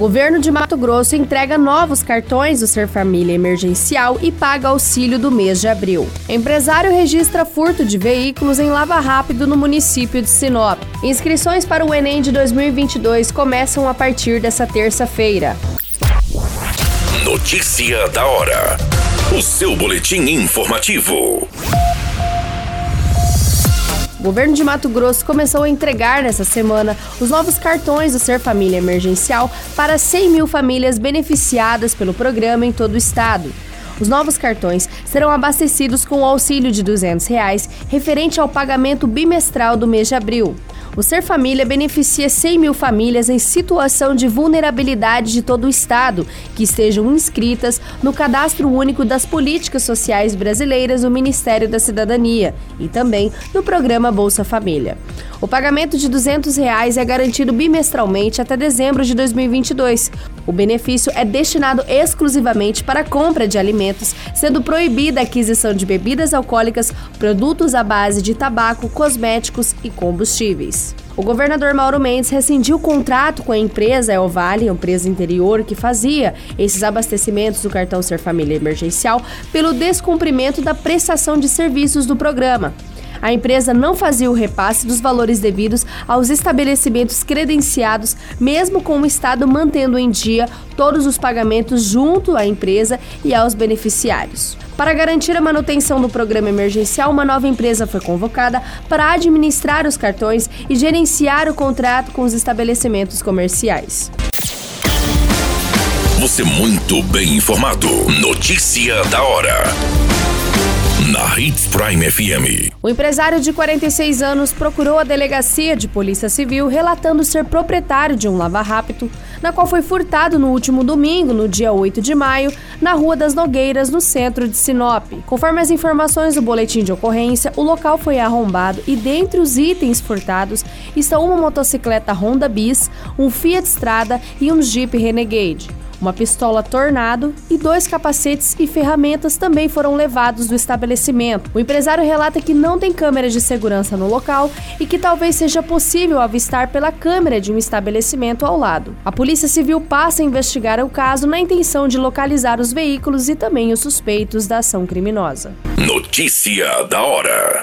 Governo de Mato Grosso entrega novos cartões do Ser Família Emergencial e paga auxílio do mês de abril. Empresário registra furto de veículos em Lava Rápido no município de Sinop. Inscrições para o Enem de 2022 começam a partir dessa terça-feira. Notícia da hora. O seu boletim informativo. O governo de Mato Grosso começou a entregar nessa semana os novos cartões do Ser Família Emergencial para 100 mil famílias beneficiadas pelo programa em todo o estado. Os novos cartões serão abastecidos com o auxílio de 200 reais, referente ao pagamento bimestral do mês de abril. O Ser Família beneficia 100 mil famílias em situação de vulnerabilidade de todo o Estado que estejam inscritas no Cadastro Único das Políticas Sociais Brasileiras do Ministério da Cidadania e também no programa Bolsa Família. O pagamento de 200 reais é garantido bimestralmente até dezembro de 2022. O benefício é destinado exclusivamente para a compra de alimentos, sendo proibida a aquisição de bebidas alcoólicas, produtos à base de tabaco, cosméticos e combustíveis. O governador Mauro Mendes rescindiu o contrato com a empresa Elvale, empresa interior que fazia esses abastecimentos do cartão Ser Família Emergencial, pelo descumprimento da prestação de serviços do programa a empresa não fazia o repasse dos valores devidos aos estabelecimentos credenciados, mesmo com o Estado mantendo em dia todos os pagamentos junto à empresa e aos beneficiários. Para garantir a manutenção do programa emergencial, uma nova empresa foi convocada para administrar os cartões e gerenciar o contrato com os estabelecimentos comerciais. Você muito bem informado. Notícia da hora na Hits Prime FM. O empresário de 46 anos procurou a delegacia de Polícia Civil relatando ser proprietário de um lava-rápido, na qual foi furtado no último domingo, no dia 8 de maio, na Rua das Nogueiras, no centro de Sinop. Conforme as informações do boletim de ocorrência, o local foi arrombado e dentre os itens furtados estão uma motocicleta Honda Bis, um Fiat Strada e um Jeep Renegade. Uma pistola Tornado e dois capacetes e ferramentas também foram levados do estabelecimento. O empresário relata que não tem câmeras de segurança no local e que talvez seja possível avistar pela câmera de um estabelecimento ao lado. A Polícia Civil passa a investigar o caso na intenção de localizar os veículos e também os suspeitos da ação criminosa. Notícia da hora.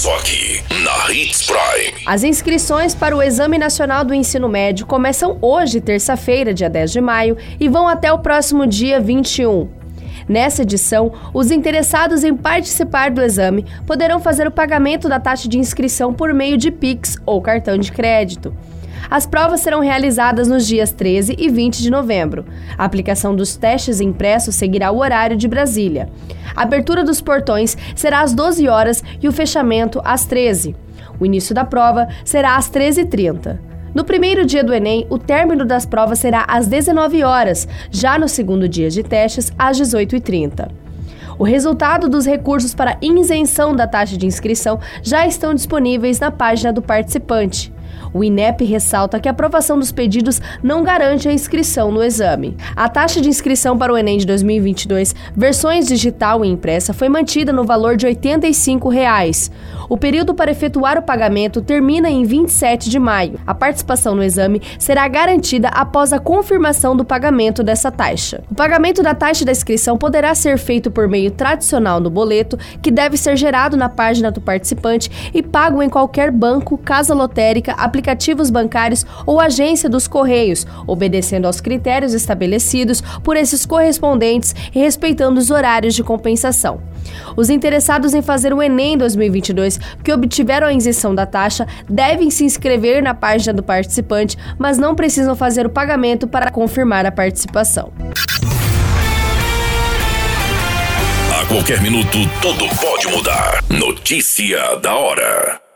Só aqui, na Hits Prime. As inscrições para o Exame Nacional do Ensino Médio começam hoje, terça-feira, dia 10 de maio, e vão até o próximo dia 21. Nessa edição, os interessados em participar do exame poderão fazer o pagamento da taxa de inscrição por meio de Pix ou cartão de crédito. As provas serão realizadas nos dias 13 e 20 de novembro. A aplicação dos testes impressos seguirá o horário de Brasília. A abertura dos portões será às 12 horas e o fechamento às 13. O início da prova será às 13h30. No primeiro dia do Enem, o término das provas será às 19 horas, já no segundo dia de testes, às 18h30. O resultado dos recursos para isenção da taxa de inscrição já estão disponíveis na página do participante. O INEP ressalta que a aprovação dos pedidos não garante a inscrição no exame. A taxa de inscrição para o Enem de 2022, versões digital e impressa, foi mantida no valor de 85 reais. O período para efetuar o pagamento termina em 27 de maio. A participação no exame será garantida após a confirmação do pagamento dessa taxa. O pagamento da taxa da inscrição poderá ser feito por meio tradicional no boleto, que deve ser gerado na página do participante e pago em qualquer banco, casa lotérica, aplicativos bancários ou agência dos Correios, obedecendo aos critérios estabelecidos por esses correspondentes e respeitando os horários de compensação. Os interessados em fazer o Enem 2022 que obtiveram a isenção da taxa devem se inscrever na página do participante, mas não precisam fazer o pagamento para confirmar a participação. qualquer minuto, tudo pode mudar. Notícia da hora.